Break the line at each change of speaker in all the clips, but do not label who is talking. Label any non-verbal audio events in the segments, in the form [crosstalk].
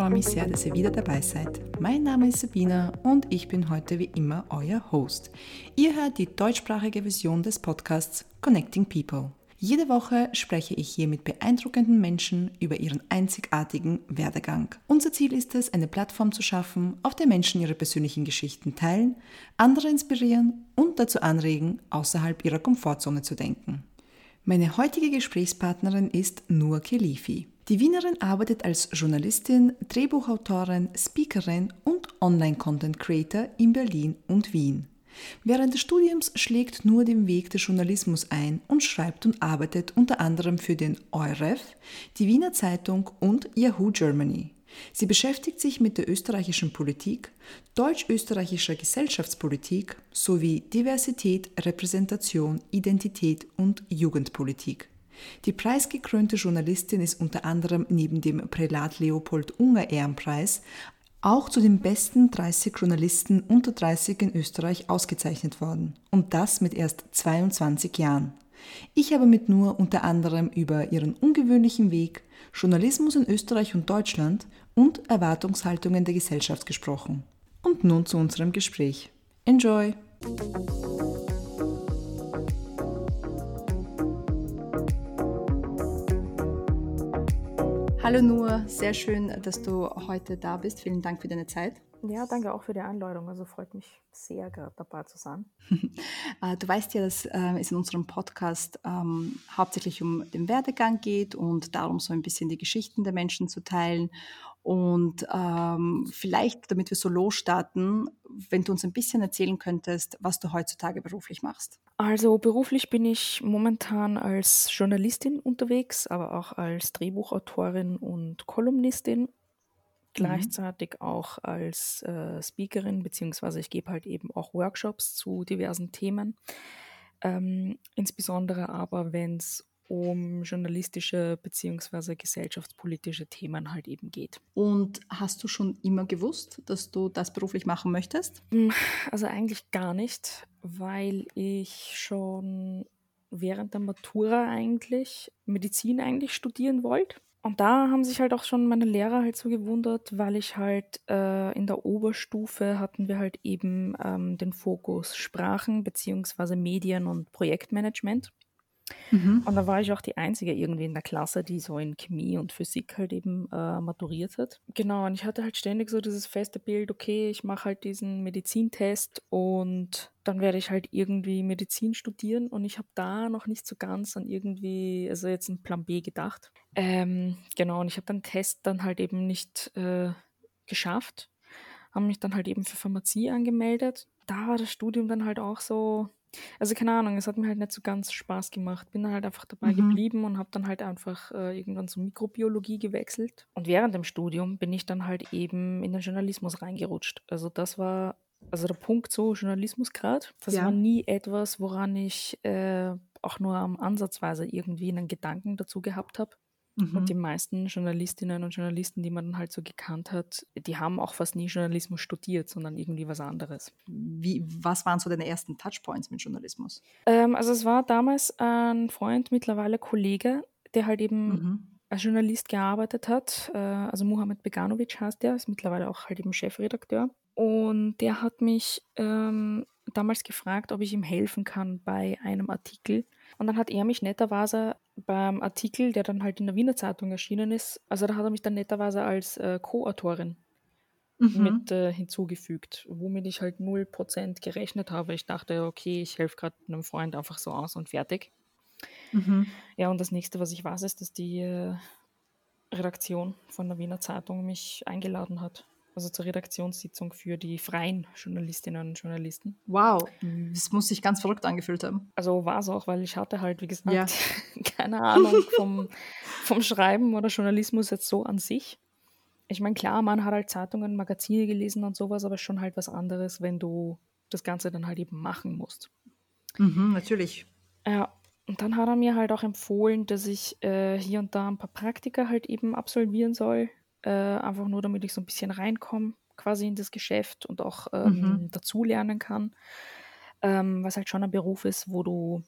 freue mich sehr, dass ihr wieder dabei seid. Mein Name ist Sabina und ich bin heute wie immer euer Host. Ihr hört die deutschsprachige Version des Podcasts Connecting People. Jede Woche spreche ich hier mit beeindruckenden Menschen über ihren einzigartigen Werdegang. Unser Ziel ist es, eine Plattform zu schaffen, auf der Menschen ihre persönlichen Geschichten teilen, andere inspirieren und dazu anregen, außerhalb ihrer Komfortzone zu denken. Meine heutige Gesprächspartnerin ist Nur Kelifi. Die Wienerin arbeitet als Journalistin, Drehbuchautorin, Speakerin und Online-Content-Creator in Berlin und Wien. Während des Studiums schlägt Nur den Weg des Journalismus ein und schreibt und arbeitet unter anderem für den EUREF, die Wiener Zeitung und Yahoo Germany. Sie beschäftigt sich mit der österreichischen Politik, deutsch-österreichischer Gesellschaftspolitik sowie Diversität, Repräsentation, Identität und Jugendpolitik. Die preisgekrönte Journalistin ist unter anderem neben dem Prälat Leopold Unger Ehrenpreis auch zu den besten 30 Journalisten unter 30 in Österreich ausgezeichnet worden. Und das mit erst 22 Jahren. Ich habe mit Nur unter anderem über ihren ungewöhnlichen Weg, Journalismus in Österreich und Deutschland und Erwartungshaltungen der Gesellschaft gesprochen. Und nun zu unserem Gespräch. Enjoy! Hallo Nur, sehr schön, dass du heute da bist. Vielen Dank für deine Zeit.
Ja, danke auch für die Einladung. Also freut mich sehr, gerade dabei zu sein. [laughs]
Äh, du weißt ja, dass äh, es in unserem Podcast ähm, hauptsächlich um den Werdegang geht und darum, so ein bisschen die Geschichten der Menschen zu teilen. Und ähm, vielleicht, damit wir so losstarten, wenn du uns ein bisschen erzählen könntest, was du heutzutage beruflich machst.
Also beruflich bin ich momentan als Journalistin unterwegs, aber auch als Drehbuchautorin und Kolumnistin. Mhm. Gleichzeitig mhm. auch als äh, Speakerin, beziehungsweise ich gebe halt eben auch Workshops zu diversen Themen. Ähm, insbesondere aber, wenn es um journalistische bzw. gesellschaftspolitische Themen halt eben geht.
Und hast du schon immer gewusst, dass du das beruflich machen möchtest?
Hm, also eigentlich gar nicht, weil ich schon während der Matura eigentlich Medizin eigentlich studieren wollte. Und da haben sich halt auch schon meine Lehrer halt so gewundert, weil ich halt äh, in der Oberstufe hatten wir halt eben ähm, den Fokus Sprachen bzw. Medien und Projektmanagement. Mhm. Und da war ich auch die Einzige irgendwie in der Klasse, die so in Chemie und Physik halt eben äh, maturiert hat. Genau, und ich hatte halt ständig so dieses feste Bild, okay, ich mache halt diesen Medizintest und dann werde ich halt irgendwie Medizin studieren und ich habe da noch nicht so ganz an irgendwie, also jetzt einen Plan B gedacht. Ähm, genau, und ich habe den Test dann halt eben nicht äh, geschafft, habe mich dann halt eben für Pharmazie angemeldet. Da war das Studium dann halt auch so, also keine Ahnung, es hat mir halt nicht so ganz Spaß gemacht. Bin dann halt einfach dabei Mhm. geblieben und habe dann halt einfach äh, irgendwann zur Mikrobiologie gewechselt. Und während dem Studium bin ich dann halt eben in den Journalismus reingerutscht. Also das war, also der Punkt so, Journalismus gerade, das war nie etwas, woran ich äh, auch nur am Ansatzweise irgendwie einen Gedanken dazu gehabt habe. Mhm. Und die meisten Journalistinnen und Journalisten, die man dann halt so gekannt hat, die haben auch fast nie Journalismus studiert, sondern irgendwie was anderes.
Wie, was waren so deine ersten Touchpoints mit Journalismus?
Ähm, also es war damals ein Freund, mittlerweile Kollege, der halt eben mhm. als Journalist gearbeitet hat. Äh, also Mohamed Beganovic heißt der, ist mittlerweile auch halt eben Chefredakteur. Und der hat mich ähm, damals gefragt, ob ich ihm helfen kann bei einem Artikel. Und dann hat er mich netterweise beim Artikel, der dann halt in der Wiener Zeitung erschienen ist, also da hat er mich dann netterweise als äh, Co-Autorin mhm. mit äh, hinzugefügt, womit ich halt 0% gerechnet habe. Ich dachte, okay, ich helfe gerade einem Freund einfach so aus und fertig. Mhm. Ja, und das nächste, was ich weiß, ist, dass die äh, Redaktion von der Wiener Zeitung mich eingeladen hat also zur Redaktionssitzung für die freien Journalistinnen und Journalisten.
Wow, das muss sich ganz verrückt angefühlt haben.
Also war es auch, weil ich hatte halt, wie gesagt, ja. [laughs] keine Ahnung vom, vom Schreiben oder Journalismus jetzt so an sich. Ich meine, klar, man hat halt Zeitungen, Magazine gelesen und sowas, aber schon halt was anderes, wenn du das Ganze dann halt eben machen musst.
Mhm, natürlich.
Ja, und dann hat er mir halt auch empfohlen, dass ich äh, hier und da ein paar Praktika halt eben absolvieren soll, äh, einfach nur damit ich so ein bisschen reinkomme, quasi in das Geschäft und auch ähm, mhm. dazulernen kann. Ähm, was halt schon ein Beruf ist, wo du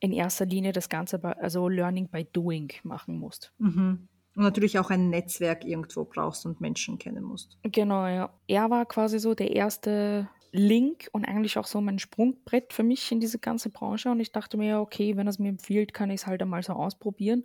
in erster Linie das Ganze, bei, also Learning by Doing machen musst.
Mhm.
Und natürlich auch ein Netzwerk irgendwo brauchst und Menschen kennen musst.
Genau, ja. Er war quasi so der erste Link und eigentlich auch so mein Sprungbrett für mich in diese ganze Branche. Und ich dachte mir, okay, wenn er es mir empfiehlt, kann ich es halt einmal so ausprobieren.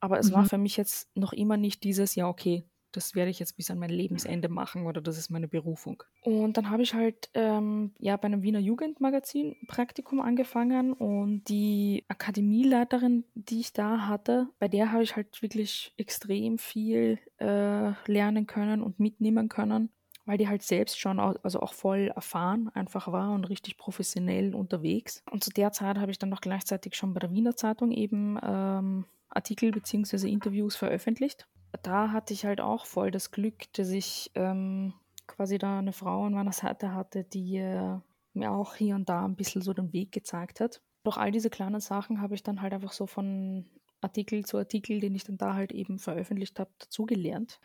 Aber es mhm. war für mich jetzt noch immer nicht dieses, ja, okay, das werde ich jetzt bis an mein Lebensende machen oder das ist meine Berufung. Und dann habe ich halt ähm, ja bei einem Wiener Jugendmagazin Praktikum angefangen und die Akademieleiterin, die ich da hatte, bei der habe ich halt wirklich extrem viel äh, lernen können und mitnehmen können weil die halt selbst schon also auch voll erfahren einfach war und richtig professionell unterwegs. Und zu der Zeit habe ich dann noch gleichzeitig schon bei der Wiener Zeitung eben ähm, Artikel bzw. Interviews veröffentlicht da hatte ich halt auch voll das Glück, dass ich ähm, quasi da eine Frau an meiner Seite hatte, die äh, mir auch hier und da ein bisschen so den Weg gezeigt hat. Durch all diese kleinen Sachen habe ich dann halt einfach so von Artikel zu Artikel, den ich dann da halt eben veröffentlicht habe, dazugelernt.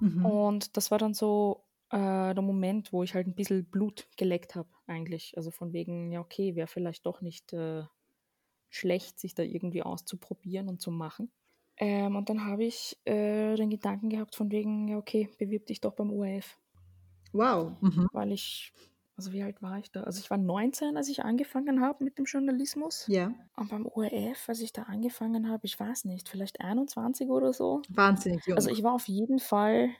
Mhm. Und das war dann so äh, der Moment, wo ich halt ein bisschen Blut geleckt habe, eigentlich. Also von wegen, ja, okay, wäre vielleicht doch nicht äh, schlecht, sich da irgendwie auszuprobieren und zu machen. Ähm, und dann habe ich äh, den Gedanken gehabt von wegen, ja okay, bewirb dich doch beim ORF.
Wow.
Mhm. Weil ich, also wie alt war ich da? Also ich war 19, als ich angefangen habe mit dem Journalismus.
Ja.
Und beim ORF, als ich da angefangen habe, ich weiß nicht, vielleicht 21 oder so.
Wahnsinnig jung.
Also ich war auf jeden Fall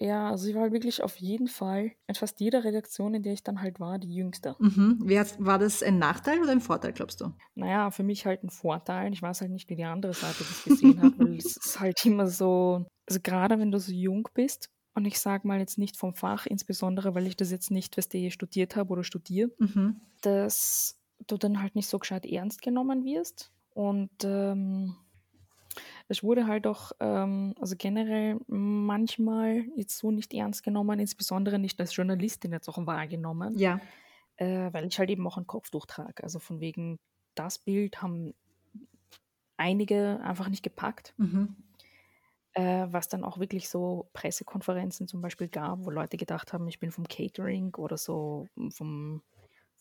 ja, also ich war halt wirklich auf jeden Fall in fast jeder Redaktion, in der ich dann halt war, die jüngste.
Mhm. war das ein Nachteil oder ein Vorteil, glaubst du?
Naja, für mich halt ein Vorteil. Ich weiß halt nicht, wie die andere Seite das gesehen hat, weil es ist halt immer so, also gerade wenn du so jung bist, und ich sage mal jetzt nicht vom Fach, insbesondere weil ich das jetzt nicht, was du studiert habe oder studiere, mhm. dass du dann halt nicht so gescheit ernst genommen wirst. Und ähm, es wurde halt auch, ähm, also generell manchmal jetzt so nicht ernst genommen, insbesondere nicht als Journalistin jetzt auch wahrgenommen.
Ja.
Äh, weil ich halt eben auch ein Kopftuch trage. Also von wegen, das Bild haben einige einfach nicht gepackt. Mhm. Äh, was dann auch wirklich so Pressekonferenzen zum Beispiel gab, wo Leute gedacht haben, ich bin vom Catering oder so vom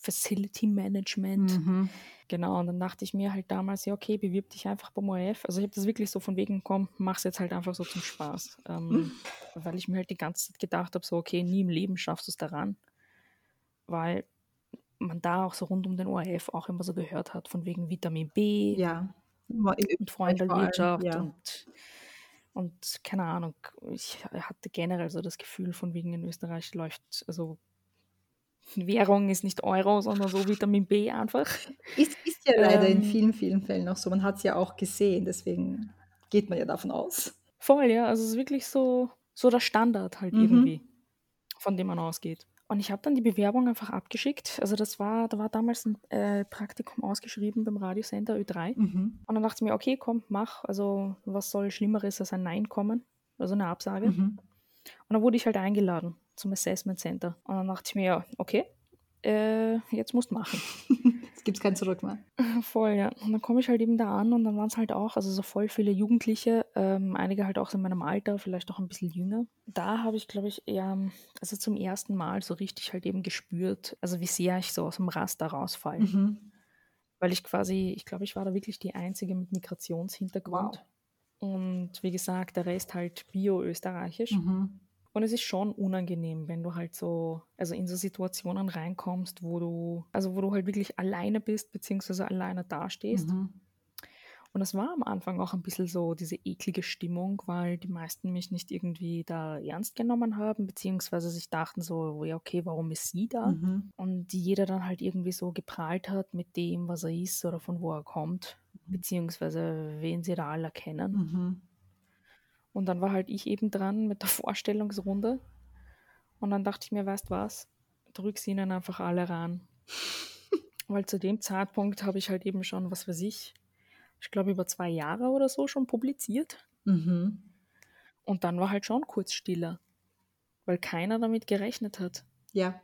Facility Management. Mhm. Genau, und dann dachte ich mir halt damals, ja, okay, bewirb dich einfach beim ORF. Also ich habe das wirklich so von wegen, komm, mach's jetzt halt einfach so zum Spaß. Ähm, mhm. Weil ich mir halt die ganze Zeit gedacht habe, so, okay, nie im Leben schaffst du es daran. Weil man da auch so rund um den ORF auch immer so gehört hat, von wegen Vitamin B
ja.
und Freunde der Wirtschaft ja. und und keine Ahnung, ich hatte generell so das Gefühl, von wegen in Österreich läuft, also Währung ist nicht Euro, sondern so Vitamin B einfach.
Ist, ist ja leider ähm, in vielen, vielen Fällen auch so. Man hat es ja auch gesehen, deswegen geht man ja davon aus.
Voll, ja. Also es ist wirklich so, so der Standard halt mhm. irgendwie, von dem man ausgeht. Und ich habe dann die Bewerbung einfach abgeschickt. Also das war, da war damals ein äh, Praktikum ausgeschrieben beim Radiosender Ö3. Mhm. Und dann dachte ich mir, okay, komm, mach. Also was soll Schlimmeres als ein Nein kommen? Also eine Absage. Mhm. Und dann wurde ich halt eingeladen zum Assessment Center. Und dann dachte ich mir, ja, okay, äh, jetzt musst du machen. [laughs]
Jetzt gibt es kein Zurück mehr. [laughs]
Voll, ja. Und dann komme ich halt eben da an und dann waren es halt auch, also so voll viele Jugendliche, ähm, einige halt auch in meinem Alter, vielleicht auch ein bisschen jünger. Da habe ich, glaube ich, eher, also zum ersten Mal so richtig halt eben gespürt, also wie sehr ich so aus dem Raster rausfalle. Mhm. Weil ich quasi, ich glaube, ich war da wirklich die Einzige mit Migrationshintergrund. Wow. Und wie gesagt, der Rest halt bio-österreichisch. Mhm. Und es ist schon unangenehm, wenn du halt so, also in so Situationen reinkommst, wo du, also wo du halt wirklich alleine bist, beziehungsweise alleine dastehst. Mhm. Und es war am Anfang auch ein bisschen so diese eklige Stimmung, weil die meisten mich nicht irgendwie da ernst genommen haben, beziehungsweise sich dachten so, ja, okay, warum ist sie da? Mhm. Und jeder dann halt irgendwie so geprahlt hat mit dem, was er ist oder von wo er kommt, mhm. beziehungsweise wen sie da alle kennen. Mhm. Und dann war halt ich eben dran mit der [laughs] Vorstellungsrunde. Und dann dachte ich mir, weißt was, drück sie ihnen einfach alle ran. [laughs] Weil zu dem Zeitpunkt habe ich halt eben schon, was weiß ich, ich glaube über zwei Jahre oder so schon publiziert. Mhm. Und dann war halt schon kurz stiller, weil keiner damit gerechnet hat.
Ja.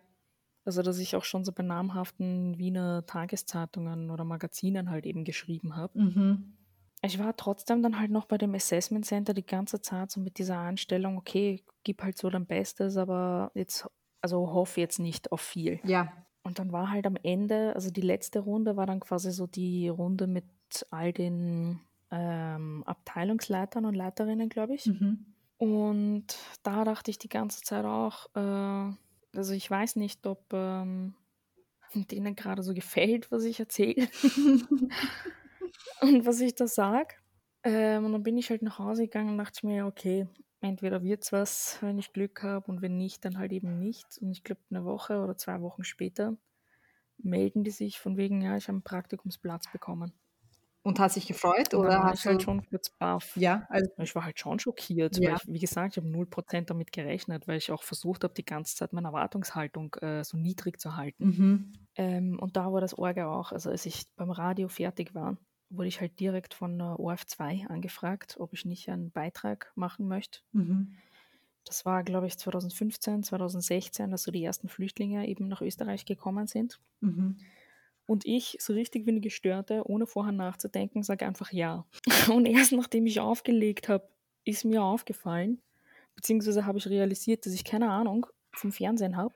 Also, dass ich auch schon so bei namhaften Wiener Tageszeitungen oder Magazinen halt eben geschrieben habe. Mhm ich war trotzdem dann halt noch bei dem Assessment Center die ganze Zeit so mit dieser Einstellung, okay, gib halt so dein Bestes, aber jetzt, also hoffe jetzt nicht auf viel.
Ja.
Und dann war halt am Ende, also die letzte Runde war dann quasi so die Runde mit all den ähm, Abteilungsleitern und Leiterinnen, glaube ich. Mhm. Und da dachte ich die ganze Zeit auch, äh, also ich weiß nicht, ob ähm, [laughs] denen gerade so gefällt, was ich erzähle [laughs] und was ich da sage. Ähm, und dann bin ich halt nach Hause gegangen und dachte mir, okay, entweder wird es was, wenn ich Glück habe und wenn nicht, dann halt eben nicht. Und ich glaube, eine Woche oder zwei Wochen später melden die sich von wegen, ja, ich habe einen Praktikumsplatz bekommen.
Und hat sich gefreut? Und
oder war ich halt schon kurz baff.
Ja,
also ich war halt schon schockiert, ja. weil ich, wie gesagt, ich habe 0% damit gerechnet, weil ich auch versucht habe, die ganze Zeit meine Erwartungshaltung äh, so niedrig zu halten. Mhm. Ähm, und da war das Orge auch. Also als ich beim Radio fertig war, wurde ich halt direkt von der ORF2 angefragt, ob ich nicht einen Beitrag machen möchte. Mhm. Das war, glaube ich, 2015, 2016, dass so die ersten Flüchtlinge eben nach Österreich gekommen sind. Mhm. Und ich, so richtig wie eine Gestörte, ohne vorher nachzudenken, sage einfach ja. [laughs] Und erst nachdem ich aufgelegt habe, ist mir aufgefallen, beziehungsweise habe ich realisiert, dass ich keine Ahnung vom Fernsehen habe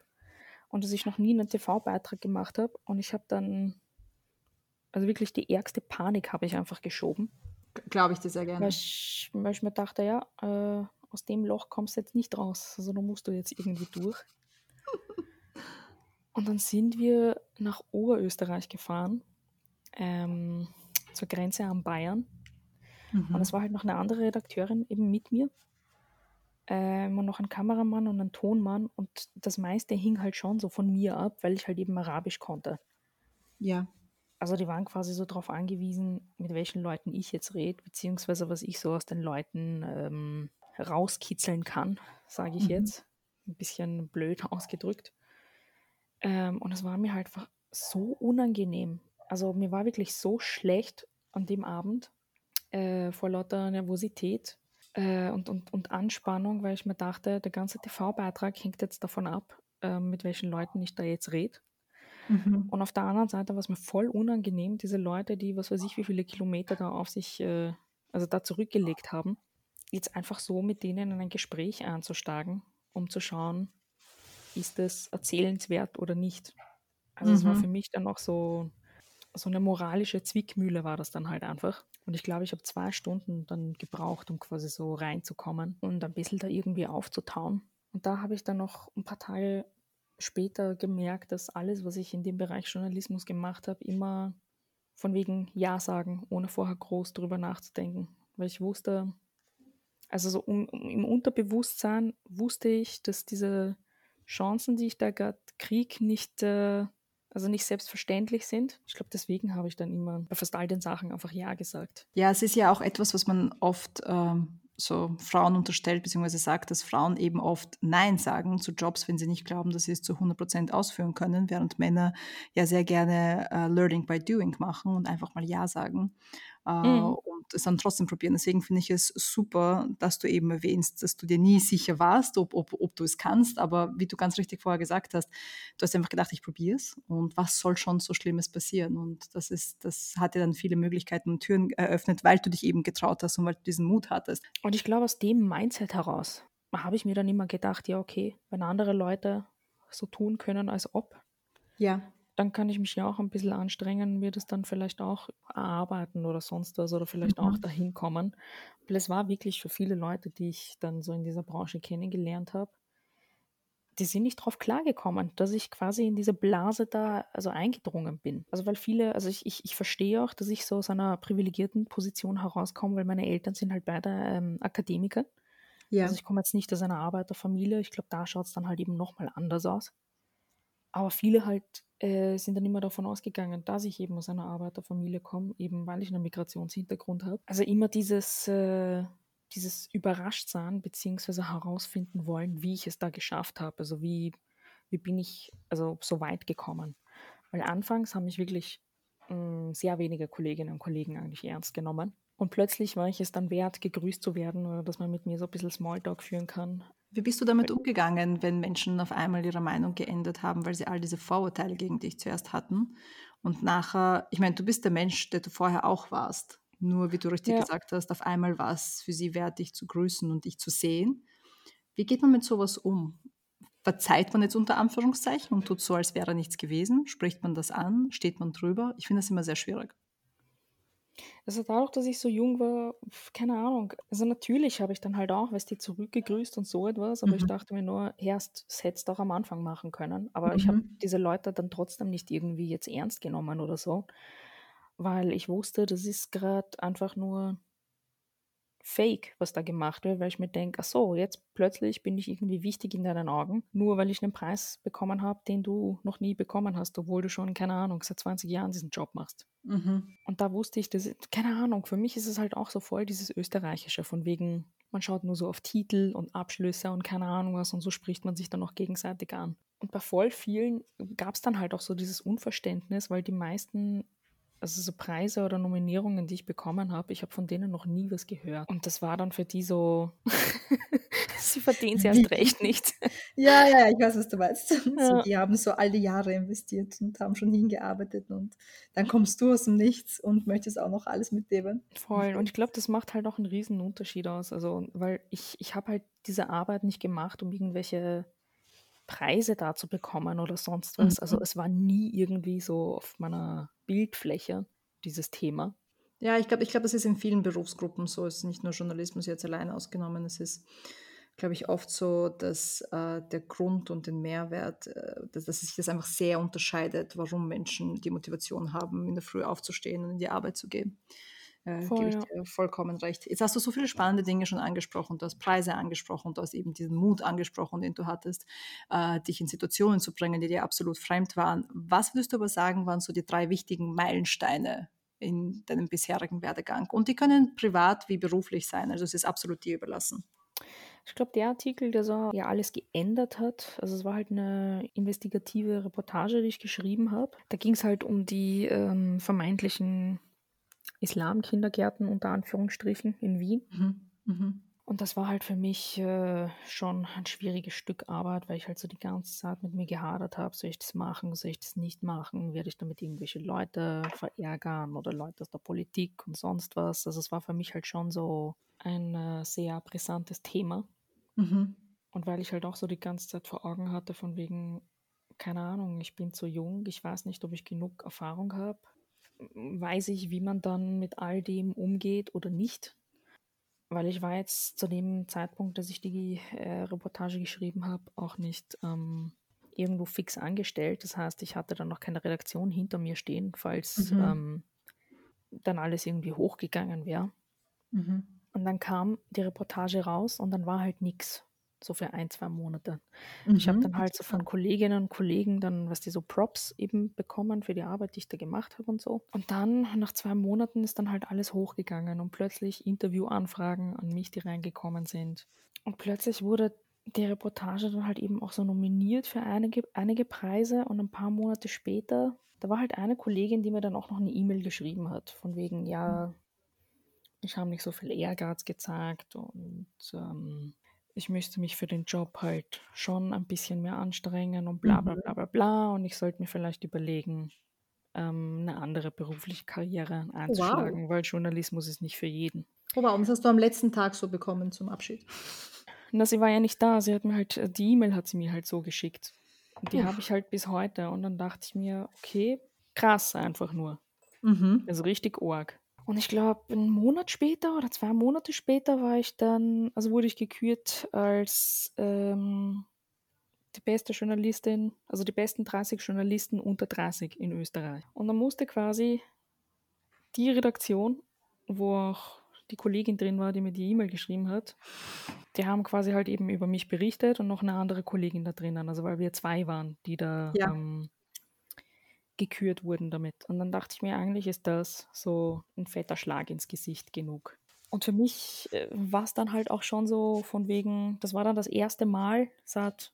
und dass ich noch nie einen TV-Beitrag gemacht habe. Und ich habe dann, also wirklich die ärgste Panik habe ich einfach geschoben.
Glaube ich dir sehr gerne.
Weil ich, weil ich mir dachte, ja, äh, aus dem Loch kommst du jetzt nicht raus. Also da musst du jetzt irgendwie durch. [laughs] Und dann sind wir nach Oberösterreich gefahren, ähm, zur Grenze an Bayern. Mhm. Und es war halt noch eine andere Redakteurin eben mit mir. Ähm, und noch ein Kameramann und ein Tonmann. Und das meiste hing halt schon so von mir ab, weil ich halt eben Arabisch konnte.
Ja.
Also die waren quasi so darauf angewiesen, mit welchen Leuten ich jetzt rede, beziehungsweise was ich so aus den Leuten ähm, rauskitzeln kann, sage ich mhm. jetzt. Ein bisschen blöd [laughs] ausgedrückt. Ähm, und es war mir halt einfach so unangenehm. Also mir war wirklich so schlecht an dem Abend äh, vor lauter Nervosität äh, und, und, und Anspannung, weil ich mir dachte, der ganze TV-Beitrag hängt jetzt davon ab, äh, mit welchen Leuten ich da jetzt rede. Mhm. Und auf der anderen Seite war es mir voll unangenehm, diese Leute, die was weiß ich, wie viele Kilometer da auf sich, äh, also da zurückgelegt haben, jetzt einfach so mit denen in ein Gespräch einzusteigen, um zu schauen, ist es erzählenswert oder nicht. Also mhm. es war mhm. für mich dann auch so, so eine moralische Zwickmühle war das dann halt einfach. Und ich glaube, ich habe zwei Stunden dann gebraucht, um quasi so reinzukommen und ein bisschen da irgendwie aufzutauen. Und da habe ich dann noch ein paar Tage später gemerkt, dass alles, was ich in dem Bereich Journalismus gemacht habe, immer von wegen Ja sagen, ohne vorher groß drüber nachzudenken. Weil ich wusste, also so um, um, im Unterbewusstsein wusste ich, dass diese Chancen, die ich da gerade kriege, nicht, äh, also nicht selbstverständlich sind. Ich glaube, deswegen habe ich dann immer bei fast all den Sachen einfach Ja gesagt.
Ja, es ist ja auch etwas, was man oft ähm, so Frauen unterstellt, beziehungsweise sagt, dass Frauen eben oft Nein sagen zu Jobs, wenn sie nicht glauben, dass sie es zu 100 Prozent ausführen können, während Männer ja sehr gerne äh, Learning by Doing machen und einfach mal Ja sagen äh, mhm. Es dann trotzdem probieren. Deswegen finde ich es super, dass du eben erwähnst, dass du dir nie sicher warst, ob, ob, ob du es kannst, aber wie du ganz richtig vorher gesagt hast, du hast einfach gedacht, ich probiere es und was soll schon so Schlimmes passieren? Und das ist, das hat dir dann viele Möglichkeiten und Türen eröffnet, weil du dich eben getraut hast und weil du diesen Mut hattest.
Und ich glaube, aus dem Mindset heraus habe ich mir dann immer gedacht, ja, okay, wenn andere Leute so tun können, als ob,
ja
dann kann ich mich ja auch ein bisschen anstrengen, mir das dann vielleicht auch erarbeiten oder sonst was oder vielleicht mhm. auch dahin kommen. Weil es war wirklich für viele Leute, die ich dann so in dieser Branche kennengelernt habe, die sind nicht drauf klargekommen, dass ich quasi in diese Blase da also eingedrungen bin. Also weil viele, also ich, ich, ich verstehe auch, dass ich so aus einer privilegierten Position herauskomme, weil meine Eltern sind halt beide ähm, Akademiker. Ja. Also ich komme jetzt nicht aus einer Arbeiterfamilie. Ich glaube, da schaut es dann halt eben nochmal anders aus. Aber viele halt äh, sind dann immer davon ausgegangen, dass ich eben aus einer Arbeiterfamilie komme, eben weil ich einen Migrationshintergrund habe. Also immer dieses, äh, dieses Überraschtsein beziehungsweise herausfinden wollen, wie ich es da geschafft habe. Also wie, wie bin ich also so weit gekommen. Weil anfangs haben mich wirklich mh, hm, sehr wenige Kolleginnen und Kollegen eigentlich ernst genommen. Und plötzlich war ich es dann wert, gegrüßt zu werden oder dass man mit mir so ein bisschen Smalltalk führen kann.
Wie bist du damit umgegangen, wenn Menschen auf einmal ihre Meinung geändert haben, weil sie all diese Vorurteile gegen dich zuerst hatten und nachher, ich meine, du bist der Mensch, der du vorher auch warst. Nur, wie du richtig ja. gesagt hast, auf einmal war es für sie wert, dich zu grüßen und dich zu sehen. Wie geht man mit sowas um? Verzeiht man jetzt unter Anführungszeichen und tut so, als wäre nichts gewesen? Spricht man das an? Steht man drüber? Ich finde das immer sehr schwierig.
Also dadurch, dass ich so jung war, keine Ahnung. Also natürlich habe ich dann halt auch, weißt du, zurückgegrüßt und so etwas, aber ich
Mhm.
dachte mir nur, erst, hättest du auch am Anfang machen können. Aber ich habe
Mhm.
diese Leute dann trotzdem nicht irgendwie jetzt ernst genommen oder so, weil ich wusste, das ist gerade einfach nur fake, was da gemacht wird, weil ich mir denke, ach so, jetzt plötzlich bin ich irgendwie wichtig in deinen Augen, nur weil ich einen Preis bekommen habe, den du noch nie bekommen hast, obwohl du schon, keine Ahnung, seit 20 Jahren diesen Job machst.
Mhm.
Und da wusste ich, dass, keine Ahnung, für mich ist es halt auch so voll dieses Österreichische, von wegen, man schaut nur so auf Titel und Abschlüsse und keine Ahnung was und so spricht man sich dann auch gegenseitig an. Und bei voll vielen gab es dann halt auch so dieses Unverständnis, weil die meisten, also so Preise oder Nominierungen, die ich bekommen habe, ich habe von denen noch nie was gehört. Und das war dann für die so, [laughs] sie verdienen es erst recht nicht.
Ja, ja, ich weiß, was du meinst. [laughs] So,
Ja.
die haben so all die Jahre investiert und haben schon hingearbeitet und dann kommst du aus dem Nichts und möchtest auch noch alles mitnehmen.
Voll. Und ich glaube, das macht halt auch einen riesen Unterschied aus. Also, weil ich, ich habe halt diese Arbeit nicht gemacht, um irgendwelche Preise da zu bekommen oder sonst was. Also
Mhm.
es war nie irgendwie so auf meiner Bildfläche, dieses Thema.
Ja, ich glaube, ich glaube, das ist in vielen Berufsgruppen so. Es ist nicht nur Journalismus jetzt allein ausgenommen. Es ist, glaube ich, oft so, dass äh, der Grund und den Mehrwert, äh, dass, dass sich das einfach sehr unterscheidet, warum Menschen die Motivation haben, in der Früh aufzustehen und in die Arbeit zu gehen. Äh, gebe ich
ja.
dir vollkommen recht. Jetzt hast du so viele spannende Dinge schon angesprochen. Du hast Preise angesprochen, du hast eben diesen Mut angesprochen, den du hattest, äh, dich in Situationen zu bringen, die dir absolut fremd waren. Was würdest du aber sagen, waren so die drei wichtigen Meilensteine in deinem bisherigen Werdegang? Und die können privat wie beruflich sein. Also es ist absolut dir überlassen.
Ich glaube, der Artikel, der so ja alles geändert hat, also es war halt eine investigative Reportage, die ich geschrieben habe. Da ging es halt um die ähm, vermeintlichen Islamkindergärten unter Anführungsstrichen in Wien.
Mhm. Mhm.
Und das war halt für mich äh, schon ein schwieriges Stück Arbeit, weil ich halt so die ganze Zeit mit mir gehadert habe, soll ich das machen, soll ich das nicht machen, werde ich damit irgendwelche Leute verärgern oder Leute aus der Politik und sonst was. Also es war für mich halt schon so ein äh, sehr brisantes Thema.
Mhm.
Und weil ich halt auch so die ganze Zeit vor Augen hatte, von wegen, keine Ahnung, ich bin zu jung, ich weiß nicht, ob ich genug Erfahrung habe, weiß ich, wie man dann mit all dem umgeht oder nicht. Weil ich war jetzt zu dem Zeitpunkt, dass ich die äh, Reportage geschrieben habe, auch nicht ähm, irgendwo fix angestellt. Das heißt, ich hatte dann noch keine Redaktion hinter mir stehen, falls
Mhm.
ähm, dann alles irgendwie hochgegangen wäre.
Mhm.
Und dann kam die Reportage raus und dann war halt nichts. So für ein, zwei Monate. Ich habe
Mhm.
dann halt so von Kolleginnen und Kollegen dann, was die so Props eben bekommen für die Arbeit, die ich da gemacht habe und so. Und dann, nach zwei Monaten, ist dann halt alles hochgegangen und plötzlich Interviewanfragen an mich, die reingekommen sind. Und plötzlich wurde die Reportage dann halt eben auch so nominiert für einige, einige Preise und ein paar Monate später, da war halt eine Kollegin, die mir dann auch noch eine E-Mail geschrieben hat, von wegen, ja, ich habe nicht so viel Ehrgeiz gezeigt und ähm, ich müsste mich für den Job halt schon ein bisschen mehr anstrengen und bla bla
Mhm.
bla bla bla. Und ich sollte mir vielleicht überlegen, ähm, eine andere berufliche Karriere
Wow.
einzuschlagen, weil Journalismus ist nicht für jeden.
Oh, wow, und das hast du am letzten Tag so bekommen zum Abschied.
Na, sie war ja nicht da. Sie hat mir halt, äh, die E-Mail hat sie mir halt so geschickt. Und die habe ich halt bis heute. Und dann dachte ich mir, okay, krass einfach nur.
Mhm.
Also richtig arg. Und ich glaube, einen Monat später oder zwei Monate später war ich dann, also wurde ich gekürt als ähm, die beste Journalistin, also die besten 30 Journalisten unter 30 in Österreich. Und dann musste quasi die Redaktion, wo auch die Kollegin drin war, die mir die E-Mail geschrieben hat, die haben quasi halt eben über mich berichtet und noch eine andere Kollegin da drinnen, also weil wir zwei waren, die da
Ja.
ähm, gekürt wurden damit. Und dann dachte ich mir, eigentlich ist das so ein fetter Schlag ins Gesicht genug. Und für mich äh, war es dann halt auch schon so von wegen, das war dann das erste Mal seit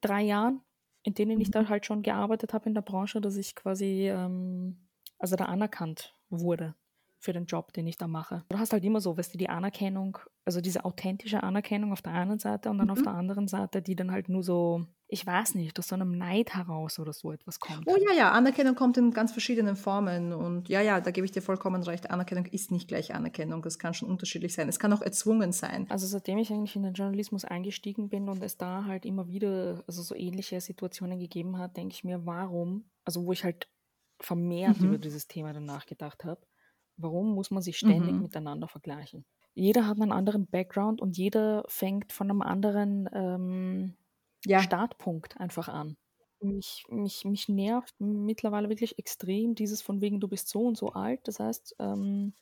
drei Jahren, in denen ich da halt schon gearbeitet habe in der Branche, dass ich quasi, ähm, also da anerkannt wurde für den Job, den ich da mache. Du hast halt immer so, weißt du, die Anerkennung, also diese authentische Anerkennung auf der einen Seite und dann auf
Mhm.
der anderen Seite, die dann halt nur so, ich weiß nicht, aus so einem Neid heraus oder so etwas kommt.
Oh ja, ja, Anerkennung kommt in ganz verschiedenen Formen. Und ja, ja, da gebe ich dir vollkommen recht. Anerkennung ist nicht gleich Anerkennung. Das kann schon unterschiedlich sein. Es kann auch erzwungen sein.
Also seitdem ich eigentlich in den Journalismus eingestiegen bin und es da halt immer wieder also so ähnliche Situationen gegeben hat, denke ich mir, warum, also wo ich halt vermehrt
Mhm.
über dieses Thema dann nachgedacht habe, Warum muss man sich ständig
Mhm.
miteinander vergleichen? Jeder hat einen anderen Background und jeder fängt von einem anderen ähm,
Ja.
Startpunkt einfach an. Mich, mich, mich nervt mittlerweile wirklich extrem dieses von wegen, du bist so und so alt. Das heißt, ähm,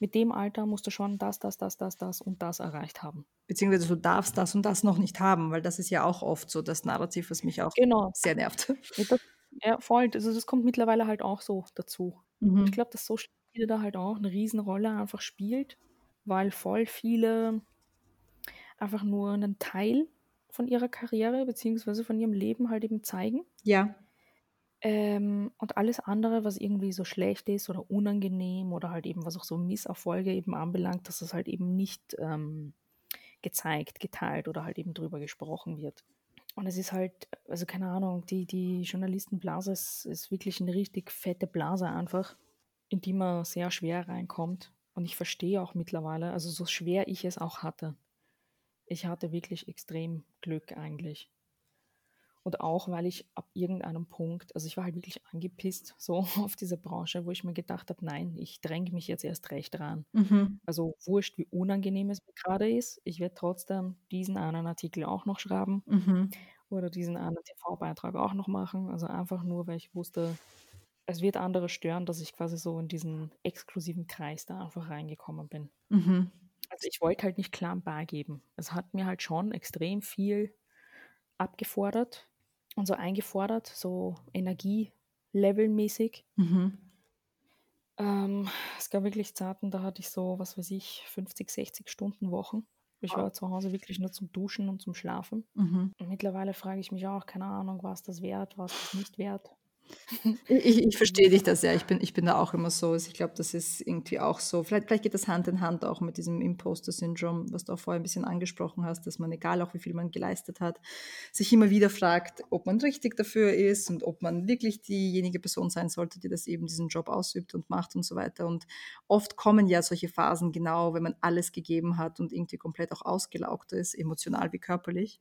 mit dem Alter musst du schon das, das, das, das, das und das erreicht haben.
Beziehungsweise du darfst das und das noch nicht haben, weil das ist ja auch oft so das Narrativ, was mich auch
Genau.
sehr nervt.
Ja, das, ja, voll. Also das kommt mittlerweile halt auch so dazu. Und ich
Mhm.
glaube, dass Social Media da halt auch eine Riesenrolle einfach spielt, weil voll viele einfach nur einen Teil von ihrer Karriere beziehungsweise von ihrem Leben halt eben zeigen.
Ja.
Ähm, und alles andere, was irgendwie so schlecht ist oder unangenehm oder halt eben was auch so Misserfolge eben anbelangt, dass es halt eben nicht ähm, gezeigt, geteilt oder halt eben drüber gesprochen wird. Und es ist halt, also keine Ahnung, die, die Journalistenblase ist, ist wirklich eine richtig fette Blase einfach, in die man sehr schwer reinkommt. Und ich verstehe auch mittlerweile, also so schwer ich es auch hatte. Ich hatte wirklich extrem Glück eigentlich. Und auch, weil ich ab irgendeinem Punkt, also ich war halt wirklich angepisst [laughs] so auf diese Branche, wo ich mir gedacht habe, nein, ich dränge mich jetzt erst recht ran.
Mhm.
Also wurscht, wie unangenehm es mir gerade ist, ich werde trotzdem diesen einen Artikel auch noch schreiben
Mhm.
oder diesen einen TV-Beitrag auch noch machen. Also einfach nur, weil ich wusste, es wird andere stören, dass ich quasi so in diesen exklusiven Kreis da einfach reingekommen bin.
Mhm.
Also ich wollte halt nicht klar bar geben. Es hat mir halt schon extrem viel abgefordert und so eingefordert, so energielevelmäßig.
Mhm.
Ähm, es gab wirklich Zeiten, da hatte ich so, was weiß ich, 50, 60 Stunden Wochen. Ich war zu Hause wirklich nur zum Duschen und zum Schlafen.
Mhm.
Mittlerweile frage ich mich auch, keine Ahnung, was das wert, was das nicht wert.
Ich, ich verstehe dich das ja. Ich bin, ich bin da auch immer so. Ich glaube, das ist irgendwie auch so. Vielleicht, vielleicht geht das Hand in Hand auch mit diesem Imposter-Syndrom, was du auch vorher ein bisschen angesprochen hast, dass man, egal auch wie viel man geleistet hat, sich immer wieder fragt, ob man richtig dafür ist und ob man wirklich diejenige Person sein sollte, die das eben diesen Job ausübt und macht und so weiter. Und oft kommen ja solche Phasen genau, wenn man alles gegeben hat und irgendwie komplett auch ausgelaugt ist, emotional wie körperlich,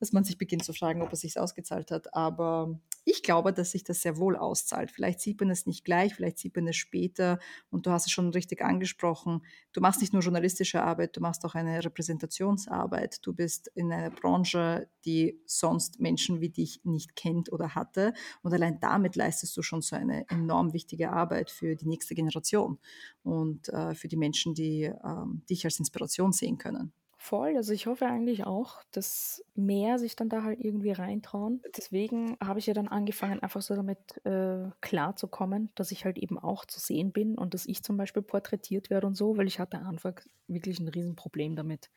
dass man sich beginnt zu fragen, ob es sich ausgezahlt hat. Aber ich glaube, dass sich das sehr wohl auszahlt. Vielleicht sieht man es nicht gleich, vielleicht sieht man es später. Und du hast es schon richtig angesprochen. Du machst nicht nur journalistische Arbeit, du machst auch eine Repräsentationsarbeit. Du bist in einer Branche, die sonst Menschen wie dich nicht kennt oder hatte. Und allein damit leistest du schon so eine enorm wichtige Arbeit für die nächste Generation und äh, für die Menschen, die ähm, dich als Inspiration sehen können.
Voll, also ich hoffe eigentlich auch, dass mehr sich dann da halt irgendwie reintrauen. Deswegen habe ich ja dann angefangen, einfach so damit äh, klarzukommen, dass ich halt eben auch zu sehen bin und dass ich zum Beispiel porträtiert werde und so, weil ich hatte am Anfang wirklich ein Riesenproblem damit,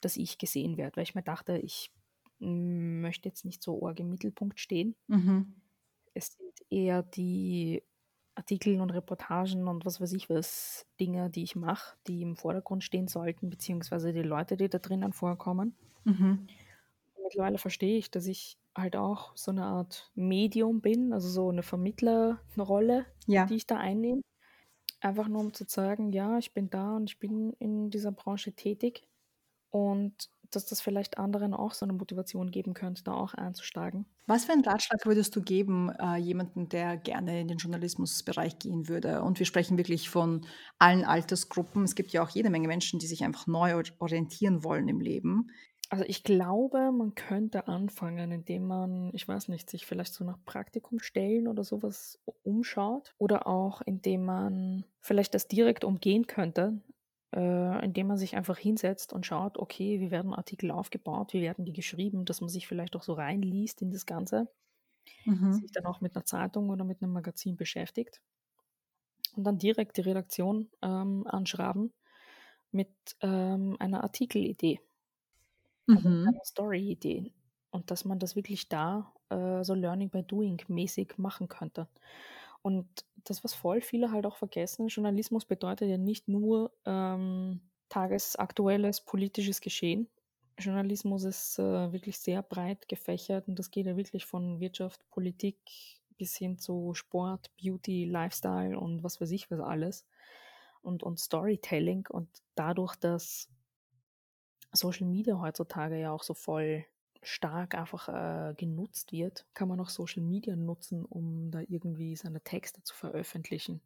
dass ich gesehen werde, weil ich mir dachte, ich möchte jetzt nicht so arg im Mittelpunkt stehen.
Mhm.
Es sind eher die Artikel und Reportagen und was weiß ich was, Dinge, die ich mache, die im Vordergrund stehen sollten, beziehungsweise die Leute, die da drinnen vorkommen.
Mhm.
Mittlerweile verstehe ich, dass ich halt auch so eine Art Medium bin, also so eine Vermittlerrolle,
Ja.
die ich da einnehme. Einfach nur um zu sagen, ja, ich bin da und ich bin in dieser Branche tätig und dass das vielleicht anderen auch so eine Motivation geben könnte, da auch einzusteigen.
Was für einen Ratschlag würdest du geben, äh, jemanden, der gerne in den Journalismusbereich gehen würde? Und wir sprechen wirklich von allen Altersgruppen. Es gibt ja auch jede Menge Menschen, die sich einfach neu or- orientieren wollen im Leben.
Also ich glaube, man könnte anfangen, indem man, ich weiß nicht, sich vielleicht so nach Praktikumstellen oder sowas umschaut oder auch indem man vielleicht das direkt umgehen könnte, äh, indem man sich einfach hinsetzt und schaut, okay, wie werden Artikel aufgebaut, wie werden die geschrieben, dass man sich vielleicht auch so reinliest in das Ganze,
Mhm.
sich dann auch mit einer Zeitung oder mit einem Magazin beschäftigt und dann direkt die Redaktion ähm, anschreiben mit ähm, einer Artikelidee also
Mhm.
einer Story-Idee. Und dass man das wirklich da äh, so Learning by Doing mäßig machen könnte. Und das, was voll viele halt auch vergessen, Journalismus bedeutet ja nicht nur ähm, tagesaktuelles politisches Geschehen. Journalismus ist äh, wirklich sehr breit gefächert und das geht ja wirklich von Wirtschaft, Politik bis hin zu Sport, Beauty, Lifestyle und was weiß ich was alles. Und, und Storytelling und dadurch, dass Social Media heutzutage ja auch so voll stark einfach äh, genutzt wird, kann man auch Social Media nutzen, um da irgendwie seine Texte zu veröffentlichen.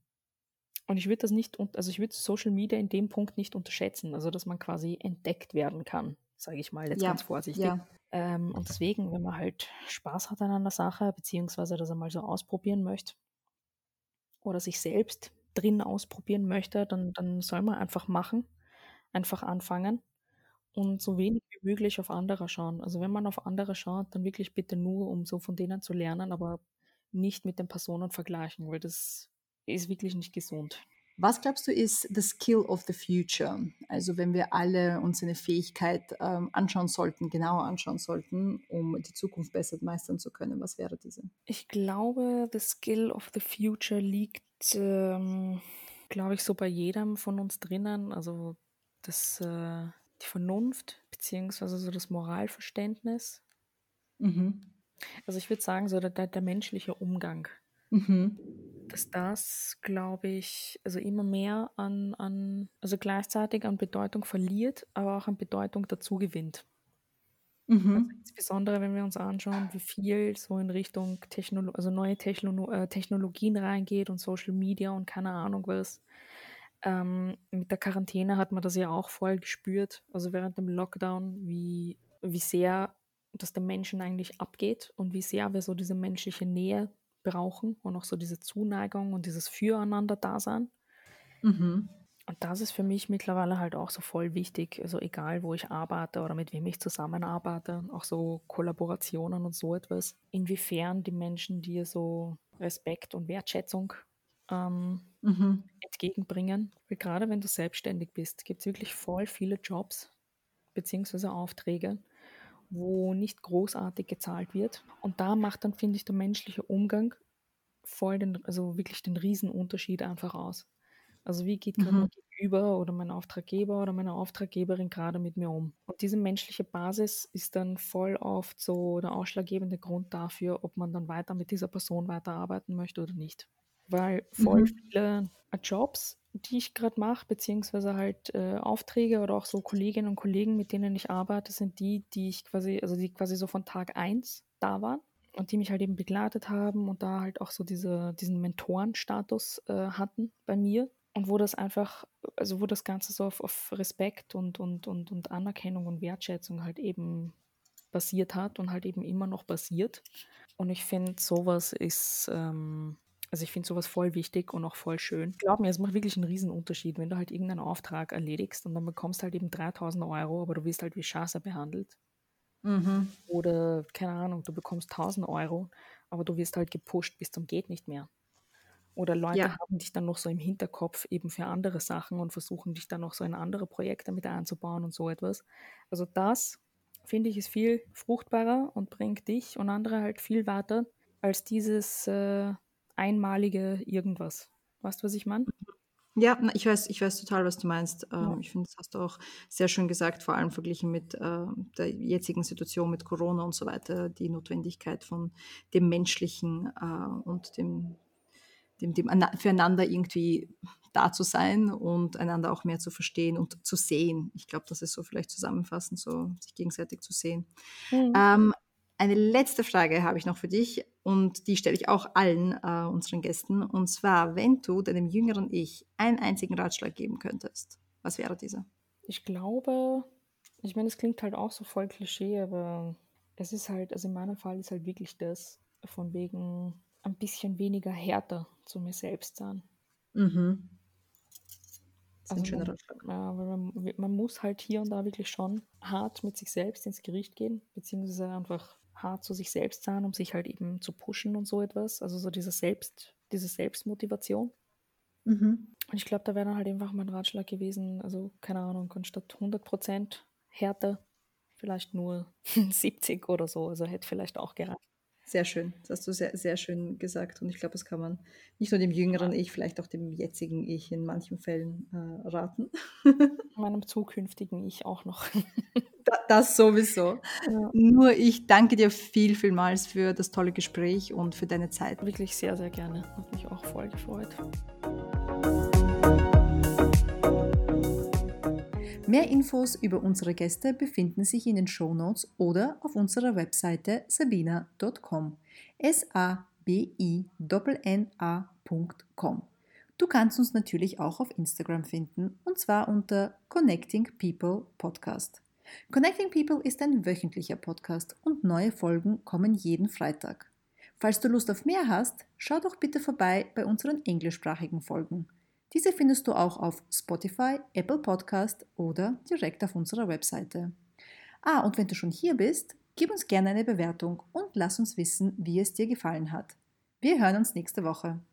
Und ich würde das nicht, also ich würde Social Media in dem Punkt nicht unterschätzen, also dass man quasi entdeckt werden kann, sage ich mal jetzt ja, ganz vorsichtig. Ja. Ähm, und deswegen, wenn man halt Spaß hat an einer Sache, beziehungsweise das einmal so ausprobieren möchte oder sich selbst drin ausprobieren möchte, dann, dann soll man einfach machen, einfach anfangen und so wenig wie möglich auf andere schauen. Also wenn man auf andere schaut, dann wirklich bitte nur, um so von denen zu lernen, aber nicht mit den Personen vergleichen, weil das ist wirklich nicht gesund.
Was glaubst du ist the skill of the future? Also wenn wir alle uns eine Fähigkeit ähm, anschauen sollten, genauer anschauen sollten, um die Zukunft besser meistern zu können, was wäre diese?
Ich glaube, the skill of the future liegt, ähm, glaube ich, so bei jedem von uns drinnen. Also das, äh, die Vernunft beziehungsweise so das Moralverständnis. Mhm. Also ich würde sagen, so der, der menschliche Umgang. Mhm dass das, glaube ich, also immer mehr an, an, also gleichzeitig an Bedeutung verliert, aber auch an Bedeutung dazu gewinnt. Mhm. Also insbesondere wenn wir uns anschauen, wie viel so in Richtung Technolo also neue Techno äh, Technologien reingeht und Social Media und keine Ahnung was. Ähm, mit der Quarantäne hat man das ja auch voll gespürt, also während dem Lockdown, wie, wie sehr das den Menschen eigentlich abgeht und wie sehr wir so diese menschliche Nähe brauchen und auch so diese Zuneigung und dieses Füreinander-Dasein. Mhm. Und das ist für mich mittlerweile halt auch so voll wichtig. Also egal, wo ich arbeite oder mit wem ich zusammenarbeite, auch so Kollaborationen und so etwas. Inwiefern die Menschen dir so Respekt und Wertschätzung ähm, mhm. entgegenbringen. Weil gerade wenn du selbstständig bist, gibt es wirklich voll viele Jobs bzw. Aufträge, wo nicht großartig gezahlt wird. Und da macht dann, finde ich, der menschliche Umgang voll den, also wirklich den Riesenunterschied einfach aus. Also wie geht gerade mhm. mein Gegenüber oder mein Auftraggeber oder meine Auftraggeberin gerade mit mir um? Und diese menschliche Basis ist dann voll oft so der ausschlaggebende Grund dafür, ob man dann weiter mit dieser Person weiterarbeiten möchte oder nicht. Weil voll mhm. viele Jobs die ich gerade mache, beziehungsweise halt äh, Aufträge oder auch so Kolleginnen und Kollegen, mit denen ich arbeite, sind die, die ich quasi, also die quasi so von Tag 1 da waren und die mich halt eben begleitet haben und da halt auch so diese, diesen Mentorenstatus äh, hatten bei mir. Und wo das einfach, also wo das Ganze so auf, auf Respekt und, und, und, und Anerkennung und Wertschätzung halt eben basiert hat und halt eben immer noch basiert. Und ich finde, sowas ist ähm, also ich finde sowas voll wichtig und auch voll schön. Glaub mir, es macht wirklich einen riesen Unterschied, wenn du halt irgendeinen Auftrag erledigst und dann bekommst halt eben 3000 Euro, aber du wirst halt wie Scheiße behandelt. Mhm. Oder, keine Ahnung, du bekommst 1000 Euro, aber du wirst halt gepusht bis zum geht nicht mehr. Oder Leute ja. haben dich dann noch so im Hinterkopf eben für andere Sachen und versuchen dich dann noch so in andere Projekte mit einzubauen und so etwas. Also das, finde ich, ist viel fruchtbarer und bringt dich und andere halt viel weiter als dieses äh, einmalige irgendwas. Weißt du, was ich meine?
Ja, ich weiß, ich weiß total, was du meinst. Ja. Ähm, ich finde, das hast du auch sehr schön gesagt, vor allem verglichen mit äh, der jetzigen Situation mit Corona und so weiter, die Notwendigkeit von dem Menschlichen äh, und dem, dem, dem füreinander irgendwie da zu sein und einander auch mehr zu verstehen und zu sehen. Ich glaube, das ist so vielleicht zusammenfassend, so sich gegenseitig zu sehen. Mhm. Ähm, eine letzte Frage habe ich noch für dich und die stelle ich auch allen äh, unseren Gästen. Und zwar, wenn du deinem jüngeren Ich einen einzigen Ratschlag geben könntest, was wäre dieser?
Ich glaube, ich meine, es klingt halt auch so voll Klischee, aber es ist halt, also in meinem Fall ist halt wirklich das, von wegen ein bisschen weniger härter zu mir selbst sein. Mhm. Das ist also ein schöner Ratschlag. Ja, weil man, man muss halt hier und da wirklich schon hart mit sich selbst ins Gericht gehen, beziehungsweise einfach hart zu sich selbst sein, um sich halt eben zu pushen und so etwas. Also so diese Selbst, diese Selbstmotivation. Mhm. Und ich glaube, da wäre dann halt einfach mein Ratschlag gewesen, also keine Ahnung, anstatt 100% Härte vielleicht nur [laughs] 70 oder so. Also hätte vielleicht auch gereicht.
Sehr schön. Das hast du sehr, sehr schön gesagt. Und ich glaube, das kann man nicht nur dem jüngeren Ich, vielleicht auch dem jetzigen Ich in manchen Fällen äh, raten. [laughs]
Meinem zukünftigen Ich auch noch.
das sowieso. Ja. Nur ich danke dir viel, vielmals für das tolle Gespräch und für deine Zeit.
Wirklich sehr, sehr gerne. Hat mich auch voll gefreut.
Mehr Infos über unsere Gäste befinden sich in den Shownotes oder auf unserer Webseite sabina.com. S-A-B-I-N-N-A.com. Du kannst uns natürlich auch auf Instagram finden und zwar unter Connecting People Podcast. Connecting People ist ein wöchentlicher Podcast und neue Folgen kommen jeden Freitag. Falls du Lust auf mehr hast, schau doch bitte vorbei bei unseren englischsprachigen Folgen. Diese findest du auch auf Spotify, Apple Podcast oder direkt auf unserer Webseite. Ah, und wenn du schon hier bist, gib uns gerne eine Bewertung und lass uns wissen, wie es dir gefallen hat. Wir hören uns nächste Woche.